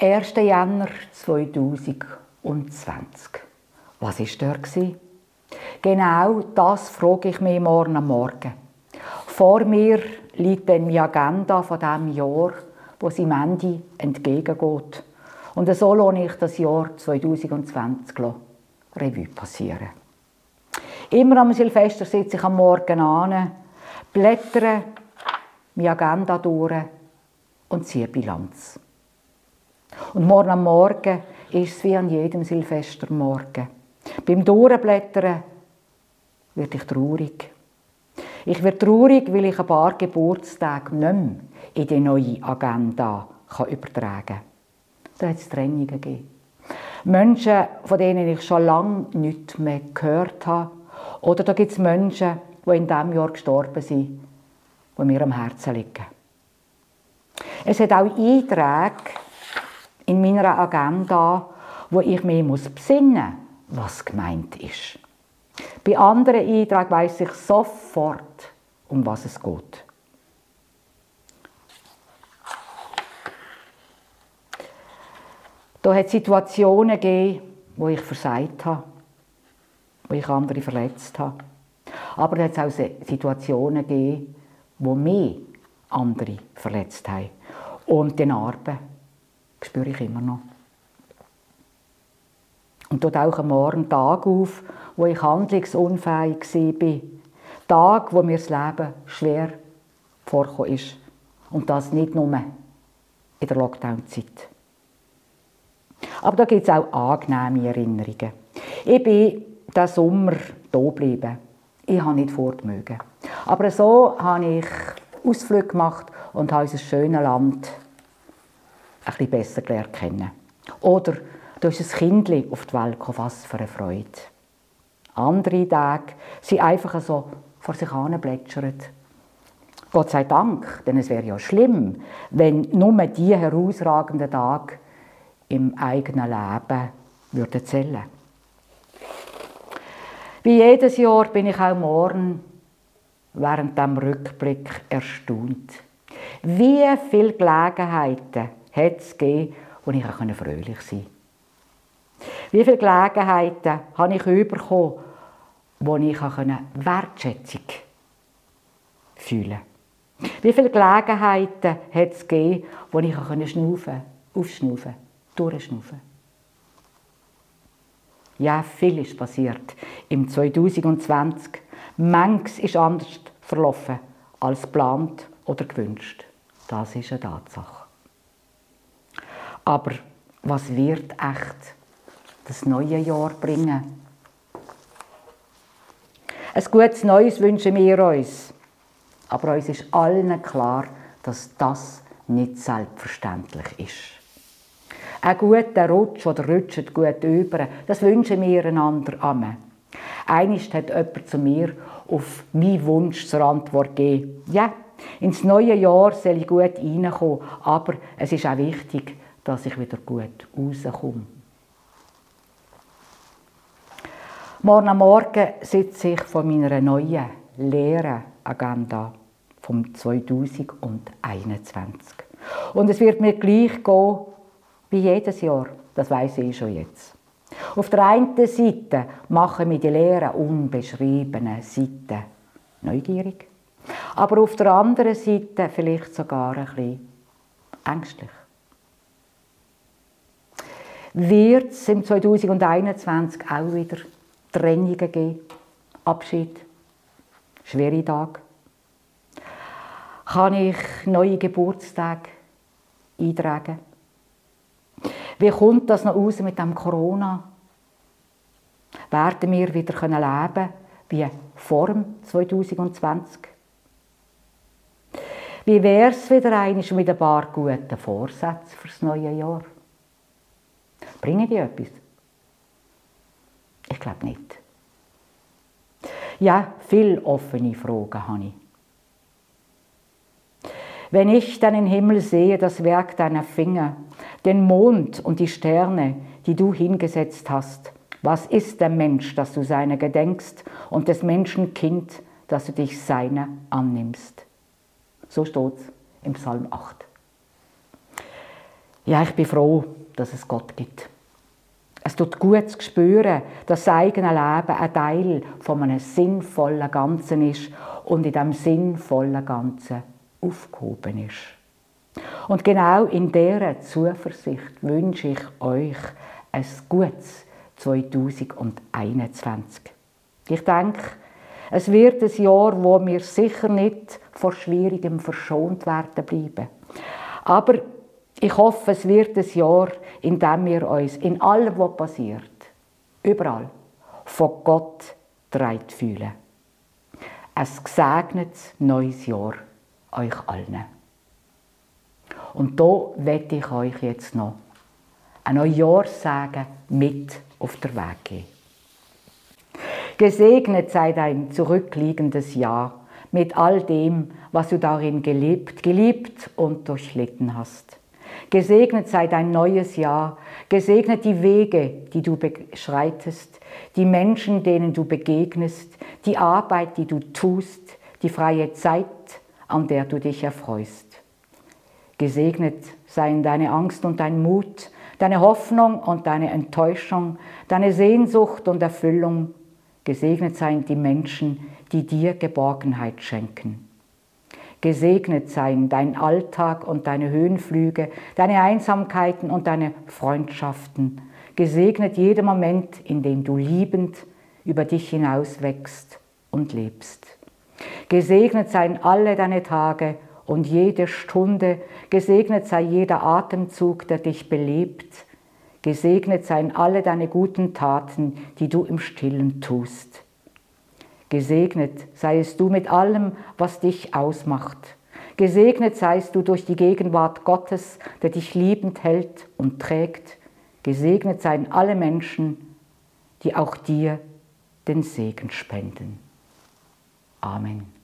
1. Jänner 2020. Was war dort? Genau das frage ich mich morgen am Morgen. Vor mir liegt dann meine Agenda von diesem Jahr, wo sie Ende entgegengeht. Und so lasse ich das Jahr 2020 Revue passieren. Immer am Silvester sitze ich am Morgen an, blättere meine Agenda durch und ziehe Bilanz. Und morgen am Morgen ist es wie an jedem Silvestermorgen. Beim Durchblättern werde ich traurig. Ich werde traurig, weil ich ein paar Geburtstage nicht mehr in die neue Agenda übertragen kann. Da hat es Trennungen gegeben. Menschen, von denen ich schon lange nichts mehr gehört habe. Oder da gibt es Menschen, die in diesem Jahr gestorben sind, die mir am Herzen liegen. Es hat auch Einträge in meiner Agenda, wo ich mich besinnen muss, was gemeint ist. Bei anderen Einträgen weiß ich sofort, um was es geht. Da hat es Situationen gegeben, wo ich versagt habe, wo ich andere verletzt habe. Aber da hat es auch Situationen gegeben, wo mich andere verletzt haben. Und den Narben spüre ich immer noch. Und dort auch am Morgen Tag auf, wo ich handlungsunfähig war. Tag, wo mir das Leben schwer vorgekommen ist. Und das nicht nur in der Lockdown-Zeit. Aber da gibt es auch angenehme Erinnerungen. Ich bin diesen Sommer hier geblieben. Ich habe nicht fortmögen. Aber so habe ich Ausflüge gemacht und habe unser schönes Land ein bisschen besser gelernt kennen. Oder da ist ein Kind auf die Welt gekommen, was für eine Freude. Andere Tage sind einfach so vor sich hin plätschern. Gott sei Dank, denn es wäre ja schlimm, wenn nur die herausragenden Tage im eigenen Leben würden zählen. Wie jedes Jahr bin ich auch morgen während dem Rückblick erstaunt. Wie viele Gelegenheiten hat es gegeben, wo ich auch fröhlich sein konnte. Wie viele Gelegenheiten habe ich bekommen, wo ich auch Wertschätzung fühlen konnte. Wie viele Gelegenheiten hat es gegeben, wo ich auch schnaufen, aufschnaufen, durchschnaufen Ja, viel ist passiert im 2020. Manches ist anders verlaufen als geplant oder gewünscht. Das ist eine Tatsache. Aber was wird echt das neue Jahr bringen? Ein gutes Neues wünschen wir uns. Aber uns ist allen klar, dass das nicht selbstverständlich ist. Ein guter Rutsch oder rutscht gut über, das wünschen wir einander an. Einst hat jemand zu mir auf meinen Wunsch zur Antwort gegeben, ja, ins neue Jahr soll ich gut reinkommen, aber es ist auch wichtig, dass ich wieder gut rauskomme. Morgen Morgen sitze ich vor meiner neuen leeren Agenda vom 2021. Und es wird mir gleich gehen wie jedes Jahr. Das weiß ich schon jetzt. Auf der einen Seite machen mich die leeren, unbeschriebenen Seiten neugierig. Aber auf der anderen Seite vielleicht sogar ein bisschen ängstlich wird es im 2021 auch wieder Trennungen geben, Abschied, schwere Tage. Kann ich neue Geburtstage eintragen? Wie kommt das noch aus mit dem Corona? Werden wir wieder leben können wie vor 2020? Wie wäre es wieder einmal mit ein paar guten Vorsätzen fürs neue Jahr? Bringen die etwas? Ich glaube nicht. Ja, viele offene Fragen habe ich. Wenn ich deinen Himmel sehe, das Werk deiner Finger, den Mond und die Sterne, die du hingesetzt hast, was ist der Mensch, dass du seiner gedenkst, und des Menschen Kind, dass du dich seiner annimmst? So steht es im Psalm 8. Ja, ich bin froh, dass es Gott gibt. Es tut gut zu spüren, dass das eigene Leben ein Teil von einem sinnvollen Ganzen ist und in diesem sinnvollen Ganzen aufgehoben ist. Und genau in dieser Zuversicht wünsche ich euch ein gutes 2021. Ich denke, es wird ein Jahr, wo wir sicher nicht vor Schwierigem verschont werden bleiben. Aber ich hoffe, es wird ein Jahr, in dem wir uns in allem, was passiert, überall, von Gott dreit fühlen. Ein gesegnetes neues Jahr euch allen. Und da werde ich euch jetzt noch ein Neujahrssagen mit auf der Weg geben. Gesegnet sei dein zurückliegendes Jahr mit all dem, was du darin gelebt, geliebt und durchlitten hast. Gesegnet sei dein neues Jahr, gesegnet die Wege, die du beschreitest, die Menschen, denen du begegnest, die Arbeit, die du tust, die freie Zeit, an der du dich erfreust. Gesegnet seien deine Angst und dein Mut, deine Hoffnung und deine Enttäuschung, deine Sehnsucht und Erfüllung. Gesegnet seien die Menschen, die dir Geborgenheit schenken. Gesegnet seien dein Alltag und deine Höhenflüge, deine Einsamkeiten und deine Freundschaften. Gesegnet jeder Moment, in dem du liebend über dich hinaus wächst und lebst. Gesegnet seien alle deine Tage und jede Stunde, gesegnet sei jeder Atemzug, der dich belebt. Gesegnet seien alle deine guten Taten, die du im stillen tust. Gesegnet seiest du mit allem, was dich ausmacht. Gesegnet seist du durch die Gegenwart Gottes, der dich liebend hält und trägt. Gesegnet seien alle Menschen, die auch dir den Segen spenden. Amen.